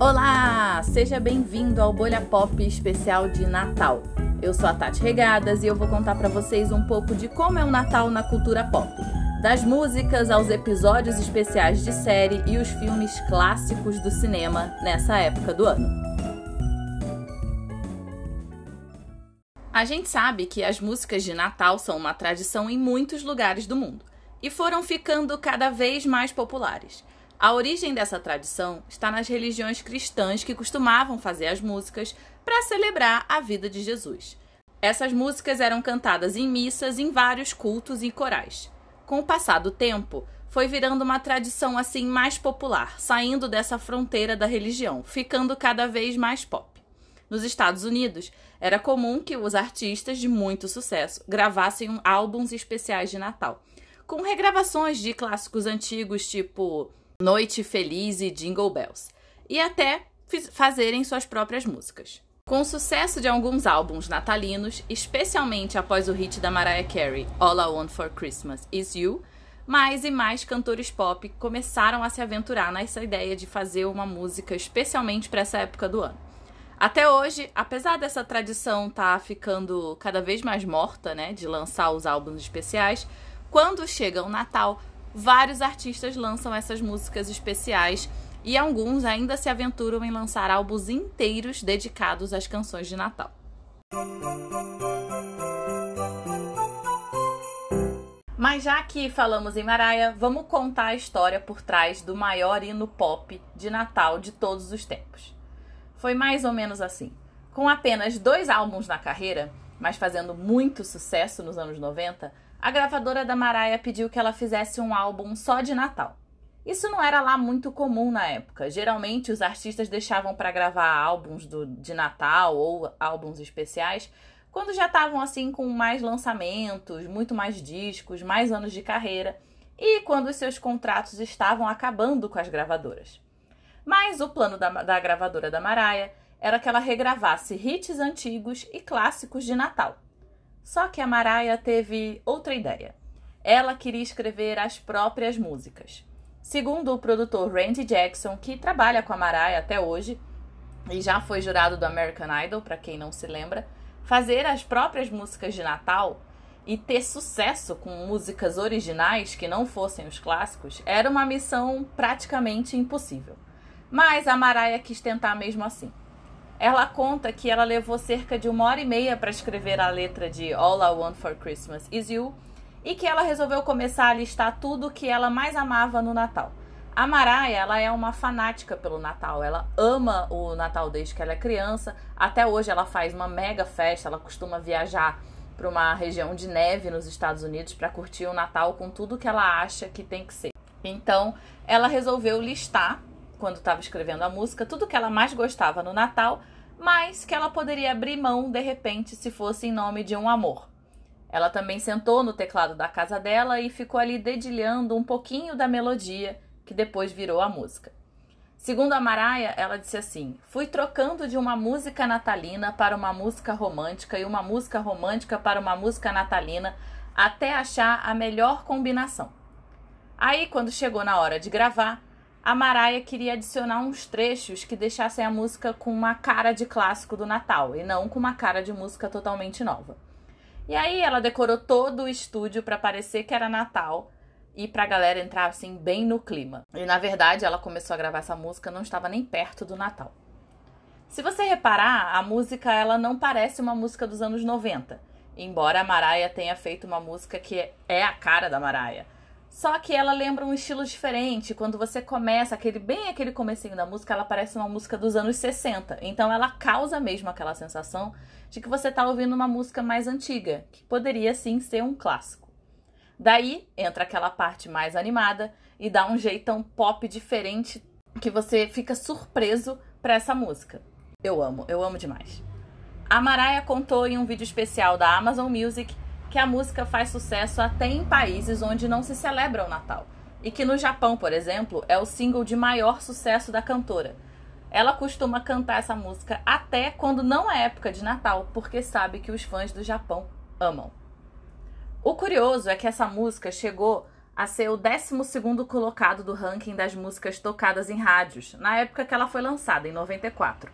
Olá! Seja bem-vindo ao Bolha Pop especial de Natal. Eu sou a Tati Regadas e eu vou contar para vocês um pouco de como é o Natal na cultura pop. Das músicas aos episódios especiais de série e os filmes clássicos do cinema nessa época do ano. A gente sabe que as músicas de Natal são uma tradição em muitos lugares do mundo e foram ficando cada vez mais populares. A origem dessa tradição está nas religiões cristãs que costumavam fazer as músicas para celebrar a vida de Jesus. Essas músicas eram cantadas em missas em vários cultos e corais. Com o passar do tempo, foi virando uma tradição assim mais popular, saindo dessa fronteira da religião, ficando cada vez mais pop. Nos Estados Unidos, era comum que os artistas de muito sucesso gravassem álbuns especiais de Natal, com regravações de clássicos antigos tipo Noite Feliz e Jingle Bells, e até fazerem suas próprias músicas. Com o sucesso de alguns álbuns natalinos, especialmente após o hit da Mariah Carey, All I Want for Christmas Is You, mais e mais cantores pop começaram a se aventurar nessa ideia de fazer uma música especialmente para essa época do ano. Até hoje, apesar dessa tradição tá ficando cada vez mais morta, né, de lançar os álbuns especiais, quando chega o Natal, vários artistas lançam essas músicas especiais e alguns ainda se aventuram em lançar álbuns inteiros dedicados às canções de Natal. Mas já que falamos em Mariah, vamos contar a história por trás do maior hino pop de Natal de todos os tempos. Foi mais ou menos assim. Com apenas dois álbuns na carreira, mas fazendo muito sucesso nos anos 90, a gravadora da Mariah pediu que ela fizesse um álbum só de Natal. Isso não era lá muito comum na época. Geralmente os artistas deixavam para gravar álbuns do, de Natal ou álbuns especiais quando já estavam assim com mais lançamentos, muito mais discos, mais anos de carreira e quando seus contratos estavam acabando com as gravadoras. Mas o plano da, da gravadora da Mariah era que ela regravasse hits antigos e clássicos de Natal. Só que a Mariah teve outra ideia. Ela queria escrever as próprias músicas. Segundo o produtor Randy Jackson, que trabalha com a Mariah até hoje e já foi jurado do American Idol, para quem não se lembra, fazer as próprias músicas de Natal e ter sucesso com músicas originais que não fossem os clássicos era uma missão praticamente impossível. Mas a Mariah quis tentar mesmo assim. Ela conta que ela levou cerca de uma hora e meia para escrever a letra de All I Want for Christmas Is You e que ela resolveu começar a listar tudo que ela mais amava no Natal. A Mariah, ela é uma fanática pelo Natal. Ela ama o Natal desde que ela é criança. Até hoje ela faz uma mega festa. Ela costuma viajar para uma região de neve nos Estados Unidos para curtir o Natal com tudo que ela acha que tem que ser. Então, ela resolveu listar quando estava escrevendo a música, tudo que ela mais gostava no Natal, mas que ela poderia abrir mão de repente se fosse em nome de um amor. Ela também sentou no teclado da casa dela e ficou ali dedilhando um pouquinho da melodia que depois virou a música. Segundo a Maraia, ela disse assim: Fui trocando de uma música natalina para uma música romântica e uma música romântica para uma música natalina até achar a melhor combinação. Aí, quando chegou na hora de gravar, a Mariah queria adicionar uns trechos que deixassem a música com uma cara de clássico do Natal e não com uma cara de música totalmente nova. E aí ela decorou todo o estúdio para parecer que era Natal e para a galera entrar assim bem no clima. E na verdade, ela começou a gravar essa música não estava nem perto do Natal. Se você reparar, a música ela não parece uma música dos anos 90, embora a Mariah tenha feito uma música que é a cara da Mariah. Só que ela lembra um estilo diferente. Quando você começa, aquele bem aquele comecinho da música, ela parece uma música dos anos 60. Então ela causa mesmo aquela sensação de que você está ouvindo uma música mais antiga, que poderia sim ser um clássico. Daí entra aquela parte mais animada e dá um jeitão pop diferente que você fica surpreso para essa música. Eu amo, eu amo demais. A Mariah contou em um vídeo especial da Amazon Music que a música faz sucesso até em países onde não se celebra o Natal. E que no Japão, por exemplo, é o single de maior sucesso da cantora. Ela costuma cantar essa música até quando não é época de Natal, porque sabe que os fãs do Japão amam. O curioso é que essa música chegou a ser o 12 colocado do ranking das músicas tocadas em rádios, na época que ela foi lançada, em 94.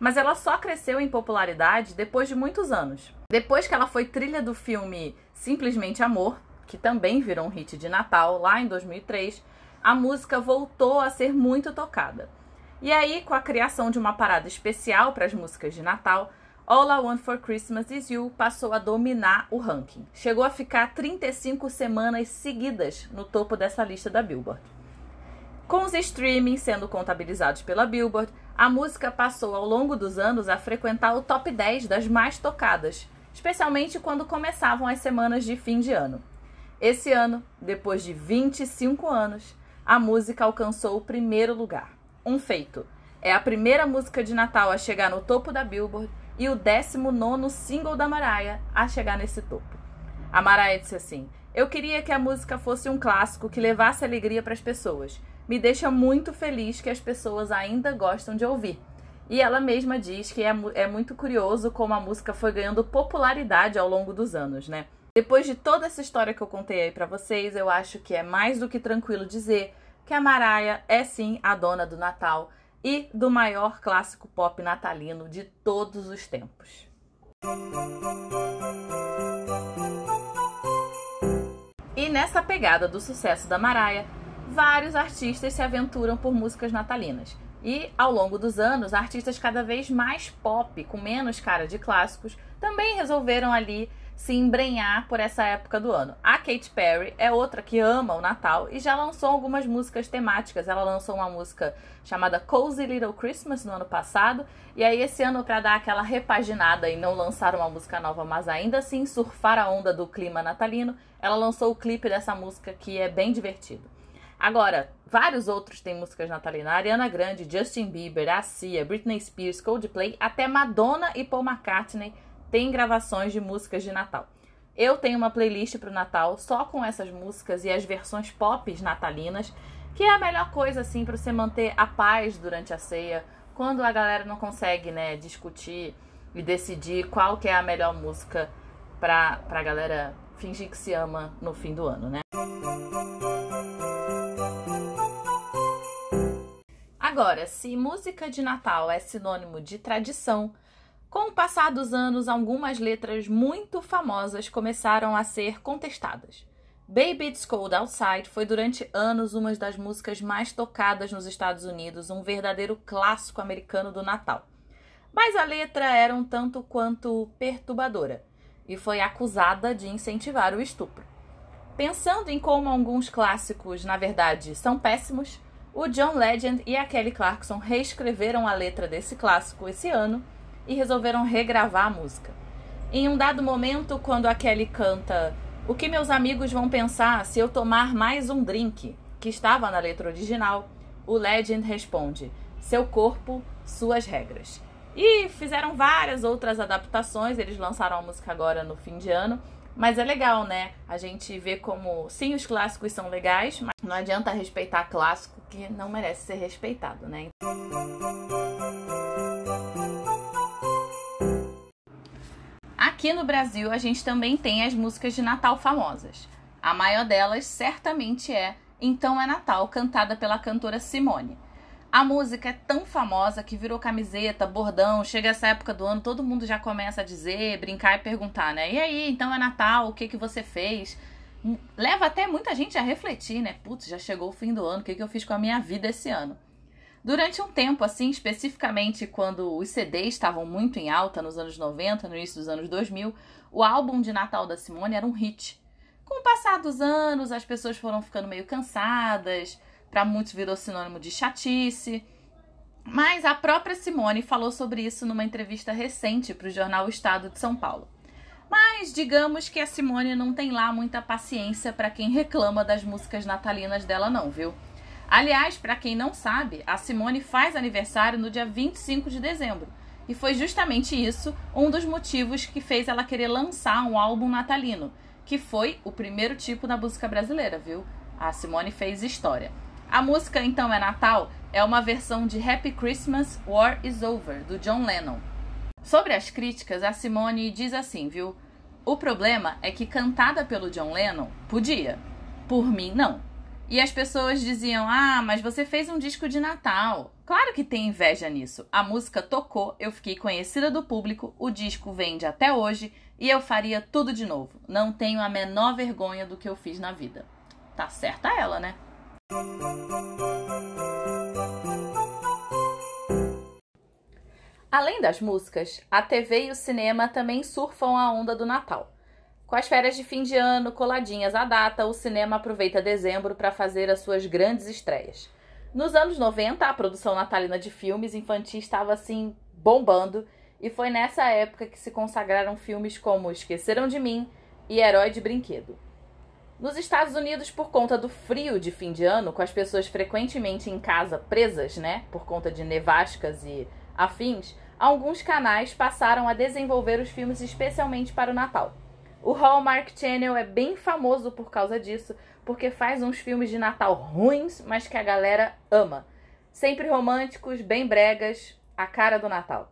Mas ela só cresceu em popularidade depois de muitos anos. Depois que ela foi trilha do filme Simplesmente Amor, que também virou um hit de Natal lá em 2003, a música voltou a ser muito tocada. E aí, com a criação de uma parada especial para as músicas de Natal, All I Want for Christmas Is You passou a dominar o ranking. Chegou a ficar 35 semanas seguidas no topo dessa lista da Billboard. Com os streamings sendo contabilizados pela Billboard, a música passou ao longo dos anos a frequentar o top 10 das mais tocadas, especialmente quando começavam as semanas de fim de ano. Esse ano, depois de 25 anos, a música alcançou o primeiro lugar. Um feito. É a primeira música de Natal a chegar no topo da Billboard e o 19 single da Mariah a chegar nesse topo. A Mariah disse assim: Eu queria que a música fosse um clássico que levasse alegria para as pessoas. Me deixa muito feliz que as pessoas ainda gostam de ouvir. E ela mesma diz que é, é muito curioso como a música foi ganhando popularidade ao longo dos anos, né? Depois de toda essa história que eu contei aí para vocês, eu acho que é mais do que tranquilo dizer que a Mariah é sim a dona do Natal e do maior clássico pop natalino de todos os tempos. E nessa pegada do sucesso da Mariah, vários artistas se aventuram por músicas natalinas. E ao longo dos anos, artistas cada vez mais pop, com menos cara de clássicos, também resolveram ali se embrenhar por essa época do ano. A Katy Perry é outra que ama o Natal e já lançou algumas músicas temáticas. Ela lançou uma música chamada Cozy Little Christmas no ano passado, e aí esse ano para dar aquela repaginada e não lançar uma música nova, mas ainda assim surfar a onda do clima natalino, ela lançou o clipe dessa música que é bem divertido. Agora, vários outros têm músicas natalinas. Ariana Grande, Justin Bieber, a Cia, Britney Spears, Coldplay, até Madonna e Paul McCartney tem gravações de músicas de Natal. Eu tenho uma playlist para o Natal só com essas músicas e as versões pop natalinas, que é a melhor coisa assim para você manter a paz durante a ceia, quando a galera não consegue, né, discutir e decidir qual que é a melhor música para a galera fingir que se ama no fim do ano, né? Agora, se música de Natal é sinônimo de tradição, com o passar dos anos, algumas letras muito famosas começaram a ser contestadas. Baby It's Cold Outside foi durante anos uma das músicas mais tocadas nos Estados Unidos, um verdadeiro clássico americano do Natal. Mas a letra era um tanto quanto perturbadora e foi acusada de incentivar o estupro. Pensando em como alguns clássicos, na verdade, são péssimos, o John Legend e a Kelly Clarkson reescreveram a letra desse clássico esse ano e resolveram regravar a música. Em um dado momento, quando a Kelly canta O que meus amigos vão pensar se eu tomar mais um drink, que estava na letra original, o Legend responde: Seu corpo, suas regras. E fizeram várias outras adaptações, eles lançaram a música agora no fim de ano. Mas é legal, né? A gente vê como, sim, os clássicos são legais, mas não adianta respeitar clássico que não merece ser respeitado, né? Aqui no Brasil, a gente também tem as músicas de Natal famosas. A maior delas certamente é Então é Natal, cantada pela cantora Simone. A música é tão famosa que virou camiseta, bordão, chega essa época do ano, todo mundo já começa a dizer, brincar e perguntar, né? E aí, então é Natal, o que, que você fez? Leva até muita gente a refletir, né? Putz, já chegou o fim do ano, o que, que eu fiz com a minha vida esse ano? Durante um tempo, assim, especificamente quando os CDs estavam muito em alta nos anos 90, no início dos anos 2000, o álbum de Natal da Simone era um hit. Com o passar dos anos, as pessoas foram ficando meio cansadas, para muitos virou sinônimo de chatice. Mas a própria Simone falou sobre isso numa entrevista recente para o jornal Estado de São Paulo. Mas digamos que a Simone não tem lá muita paciência para quem reclama das músicas natalinas dela, não, viu? Aliás, para quem não sabe, a Simone faz aniversário no dia 25 de dezembro. E foi justamente isso um dos motivos que fez ela querer lançar um álbum natalino, que foi o primeiro tipo da música brasileira, viu? A Simone fez história. A música então é Natal, é uma versão de Happy Christmas, War is Over, do John Lennon. Sobre as críticas, a Simone diz assim, viu? O problema é que cantada pelo John Lennon, podia, Por mim, não. E as pessoas diziam: Ah, mas você fez um disco de Natal. Claro que tem inveja nisso. A música tocou, eu fiquei conhecida do público, o disco vende até hoje e eu faria tudo de novo. Não tenho a menor vergonha do que eu fiz na vida. Tá certa ela, né? Além das músicas, a TV e o cinema também surfam a onda do Natal. Com as férias de fim de ano coladinhas à data, o cinema aproveita dezembro para fazer as suas grandes estreias. Nos anos 90, a produção natalina de filmes infantis estava assim bombando, e foi nessa época que se consagraram filmes como Esqueceram de Mim e Herói de Brinquedo. Nos Estados Unidos, por conta do frio de fim de ano, com as pessoas frequentemente em casa presas, né, por conta de nevascas e afins, alguns canais passaram a desenvolver os filmes especialmente para o Natal. O Hallmark Channel é bem famoso por causa disso, porque faz uns filmes de Natal ruins, mas que a galera ama. Sempre românticos, bem bregas, a cara do Natal.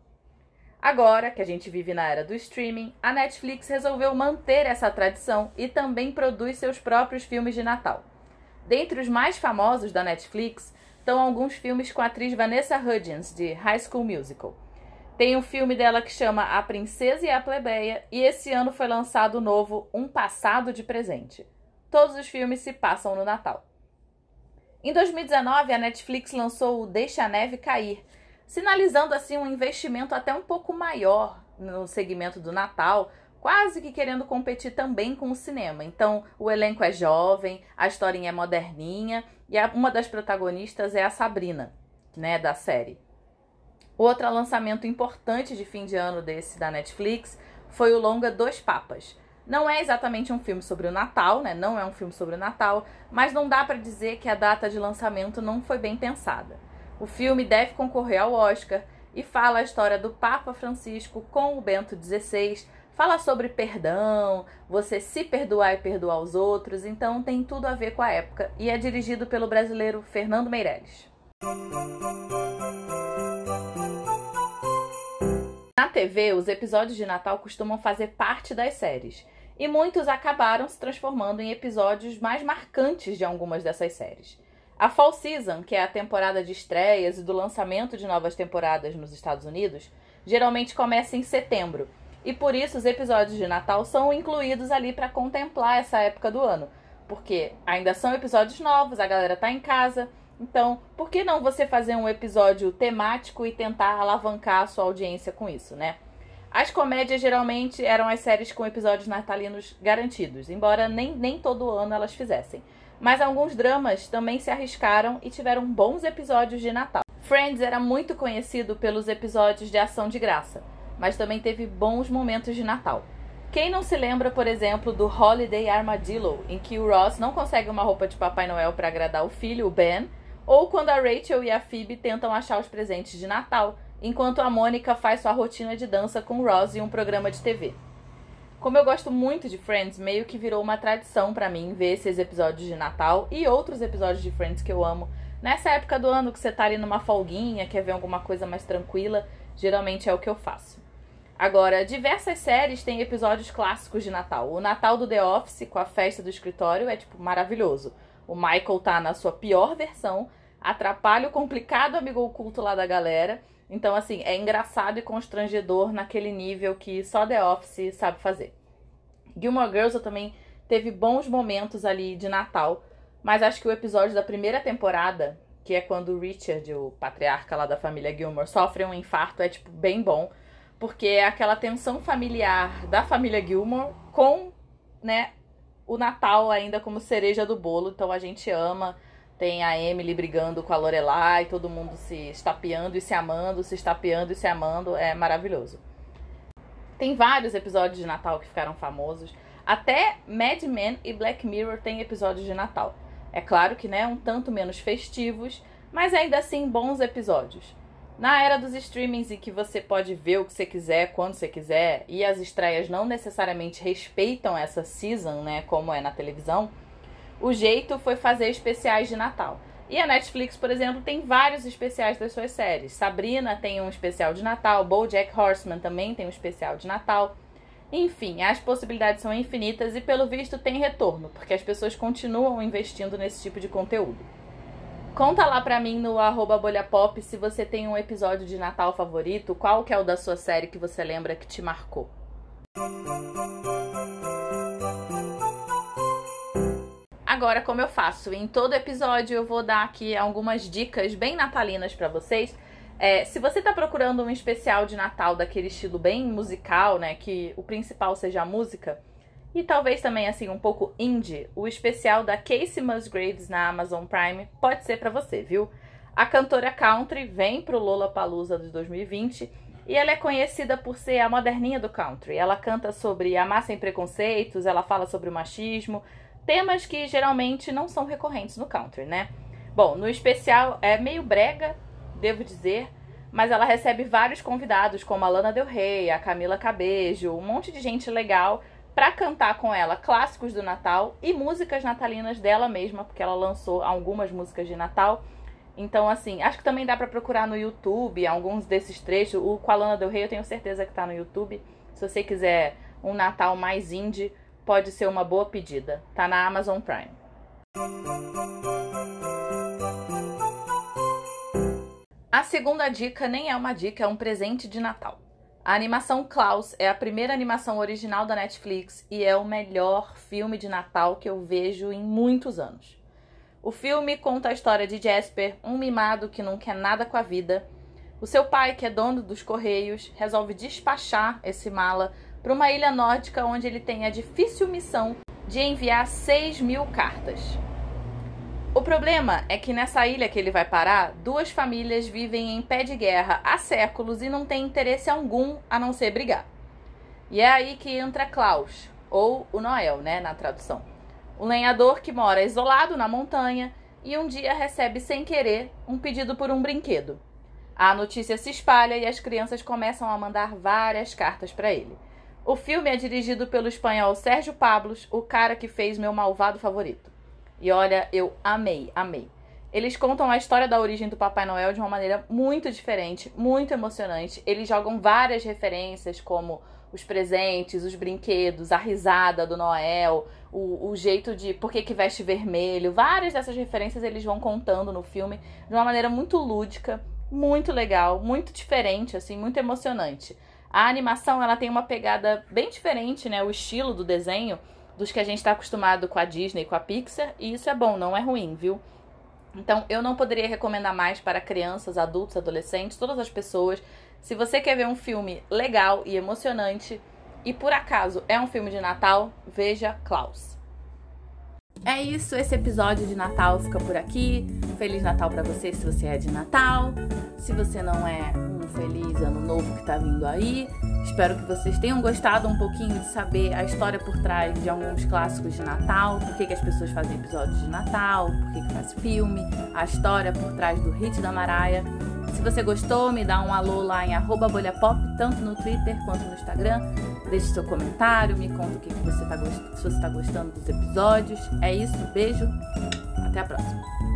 Agora que a gente vive na era do streaming, a Netflix resolveu manter essa tradição e também produz seus próprios filmes de Natal. Dentre os mais famosos da Netflix estão alguns filmes com a atriz Vanessa Hudgens, de High School Musical. Tem um filme dela que chama A Princesa e a Plebeia, e esse ano foi lançado o novo Um Passado de Presente. Todos os filmes se passam no Natal. Em 2019, a Netflix lançou o Deixa a Neve Cair, sinalizando assim um investimento até um pouco maior no segmento do Natal, quase que querendo competir também com o cinema. Então, o elenco é jovem, a historinha é moderninha e uma das protagonistas é a Sabrina, né, da série. Outro lançamento importante de fim de ano desse da Netflix foi o longa Dois Papas. Não é exatamente um filme sobre o Natal, né? Não é um filme sobre o Natal, mas não dá para dizer que a data de lançamento não foi bem pensada. O filme deve concorrer ao Oscar e fala a história do Papa Francisco com o Bento XVI, fala sobre perdão, você se perdoar e perdoar os outros, então tem tudo a ver com a época e é dirigido pelo brasileiro Fernando Meirelles. Na TV, os episódios de Natal costumam fazer parte das séries, e muitos acabaram se transformando em episódios mais marcantes de algumas dessas séries. A Fall Season, que é a temporada de estreias e do lançamento de novas temporadas nos Estados Unidos, geralmente começa em setembro, e por isso os episódios de Natal são incluídos ali para contemplar essa época do ano, porque ainda são episódios novos, a galera tá em casa, então, por que não você fazer um episódio temático e tentar alavancar a sua audiência com isso, né? As comédias geralmente eram as séries com episódios natalinos garantidos, embora nem, nem todo ano elas fizessem. Mas alguns dramas também se arriscaram e tiveram bons episódios de Natal. Friends era muito conhecido pelos episódios de ação de graça, mas também teve bons momentos de Natal. Quem não se lembra, por exemplo, do Holiday Armadillo, em que o Ross não consegue uma roupa de Papai Noel para agradar o filho, o Ben, ou quando a Rachel e a Phoebe tentam achar os presentes de Natal, enquanto a Mônica faz sua rotina de dança com Ross em um programa de TV. Como eu gosto muito de Friends, meio que virou uma tradição para mim ver esses episódios de Natal e outros episódios de Friends que eu amo. Nessa época do ano que você tá ali numa folguinha, quer ver alguma coisa mais tranquila, geralmente é o que eu faço. Agora, diversas séries têm episódios clássicos de Natal. O Natal do The Office, com a festa do escritório, é tipo maravilhoso. O Michael tá na sua pior versão, atrapalha o complicado amigo oculto lá da galera. Então, assim, é engraçado e constrangedor naquele nível que só The Office sabe fazer. Gilmore Girls também teve bons momentos ali de Natal, mas acho que o episódio da primeira temporada, que é quando o Richard, o patriarca lá da família Gilmore, sofre um infarto, é tipo bem bom, porque é aquela tensão familiar da família Gilmore com, né, o Natal ainda como cereja do bolo, então a gente ama tem a Emily brigando com a Lorelai, todo mundo se estapeando e se amando, se estapeando e se amando, é maravilhoso. Tem vários episódios de Natal que ficaram famosos. Até Mad Men e Black Mirror tem episódios de Natal. É claro que, né, um tanto menos festivos, mas ainda assim bons episódios. Na era dos streamings em que você pode ver o que você quiser, quando você quiser, e as estreias não necessariamente respeitam essa season, né, como é na televisão, o jeito foi fazer especiais de Natal. E a Netflix, por exemplo, tem vários especiais das suas séries. Sabrina tem um especial de Natal, BoJack Horseman também tem um especial de Natal. Enfim, as possibilidades são infinitas e pelo visto tem retorno, porque as pessoas continuam investindo nesse tipo de conteúdo. Conta lá pra mim no arroba bolhapop se você tem um episódio de Natal favorito, qual que é o da sua série que você lembra que te marcou. Agora, como eu faço em todo episódio, eu vou dar aqui algumas dicas bem natalinas para vocês. É, se você tá procurando um especial de Natal daquele estilo bem musical, né, que o principal seja a música, e talvez também assim um pouco indie, o especial da Casey Musgraves na Amazon Prime pode ser para você, viu? A cantora country vem pro Lollapalooza de 2020 e ela é conhecida por ser a moderninha do country. Ela canta sobre amar sem preconceitos, ela fala sobre o machismo, temas que geralmente não são recorrentes no country, né? Bom, no especial é meio brega, devo dizer, mas ela recebe vários convidados como a Lana Del Rey, a Camila Cabello, um monte de gente legal para cantar com ela clássicos do Natal e músicas natalinas dela mesma, porque ela lançou algumas músicas de Natal. Então, assim, acho que também dá para procurar no YouTube alguns desses trechos. O com a Lana Del Rey eu tenho certeza que tá no YouTube. Se você quiser um Natal mais indie, pode ser uma boa pedida. Tá na Amazon Prime. A segunda dica nem é uma dica, é um presente de Natal. A animação Klaus é a primeira animação original da Netflix e é o melhor filme de Natal que eu vejo em muitos anos. O filme conta a história de Jasper, um mimado que não quer nada com a vida. O seu pai, que é dono dos Correios, resolve despachar esse mala para uma ilha nórdica onde ele tem a difícil missão de enviar 6 mil cartas. O problema é que nessa ilha que ele vai parar, duas famílias vivem em pé de guerra há séculos e não têm interesse algum a não ser brigar. E é aí que entra Klaus, ou o Noel, né, na tradução. Um lenhador que mora isolado na montanha e um dia recebe sem querer um pedido por um brinquedo. A notícia se espalha e as crianças começam a mandar várias cartas para ele. O filme é dirigido pelo espanhol Sérgio Pablos, o cara que fez meu malvado favorito. E olha, eu amei, amei. Eles contam a história da origem do Papai Noel de uma maneira muito diferente, muito emocionante. Eles jogam várias referências, como os presentes, os brinquedos, a risada do Noel, o, o jeito de por que, que veste vermelho. Várias dessas referências eles vão contando no filme de uma maneira muito lúdica, muito legal, muito diferente, assim, muito emocionante. A animação ela tem uma pegada bem diferente, né? O estilo do desenho dos que a gente está acostumado com a Disney, com a Pixar, e isso é bom, não é ruim, viu? Então, eu não poderia recomendar mais para crianças, adultos, adolescentes, todas as pessoas. Se você quer ver um filme legal e emocionante, e por acaso é um filme de Natal, veja Klaus. É isso, esse episódio de Natal fica por aqui. Feliz Natal para você se você é de Natal. Se você não é, um feliz ano novo que tá vindo aí. Espero que vocês tenham gostado um pouquinho de saber a história por trás de alguns clássicos de Natal, por que, que as pessoas fazem episódios de Natal, por que, que faz filme, a história por trás do hit da Maraia. Se você gostou, me dá um alô lá em bolhapop, tanto no Twitter quanto no Instagram. Deixe seu comentário, me conta o que, você tá se você está gostando dos episódios. É isso, beijo, até a próxima.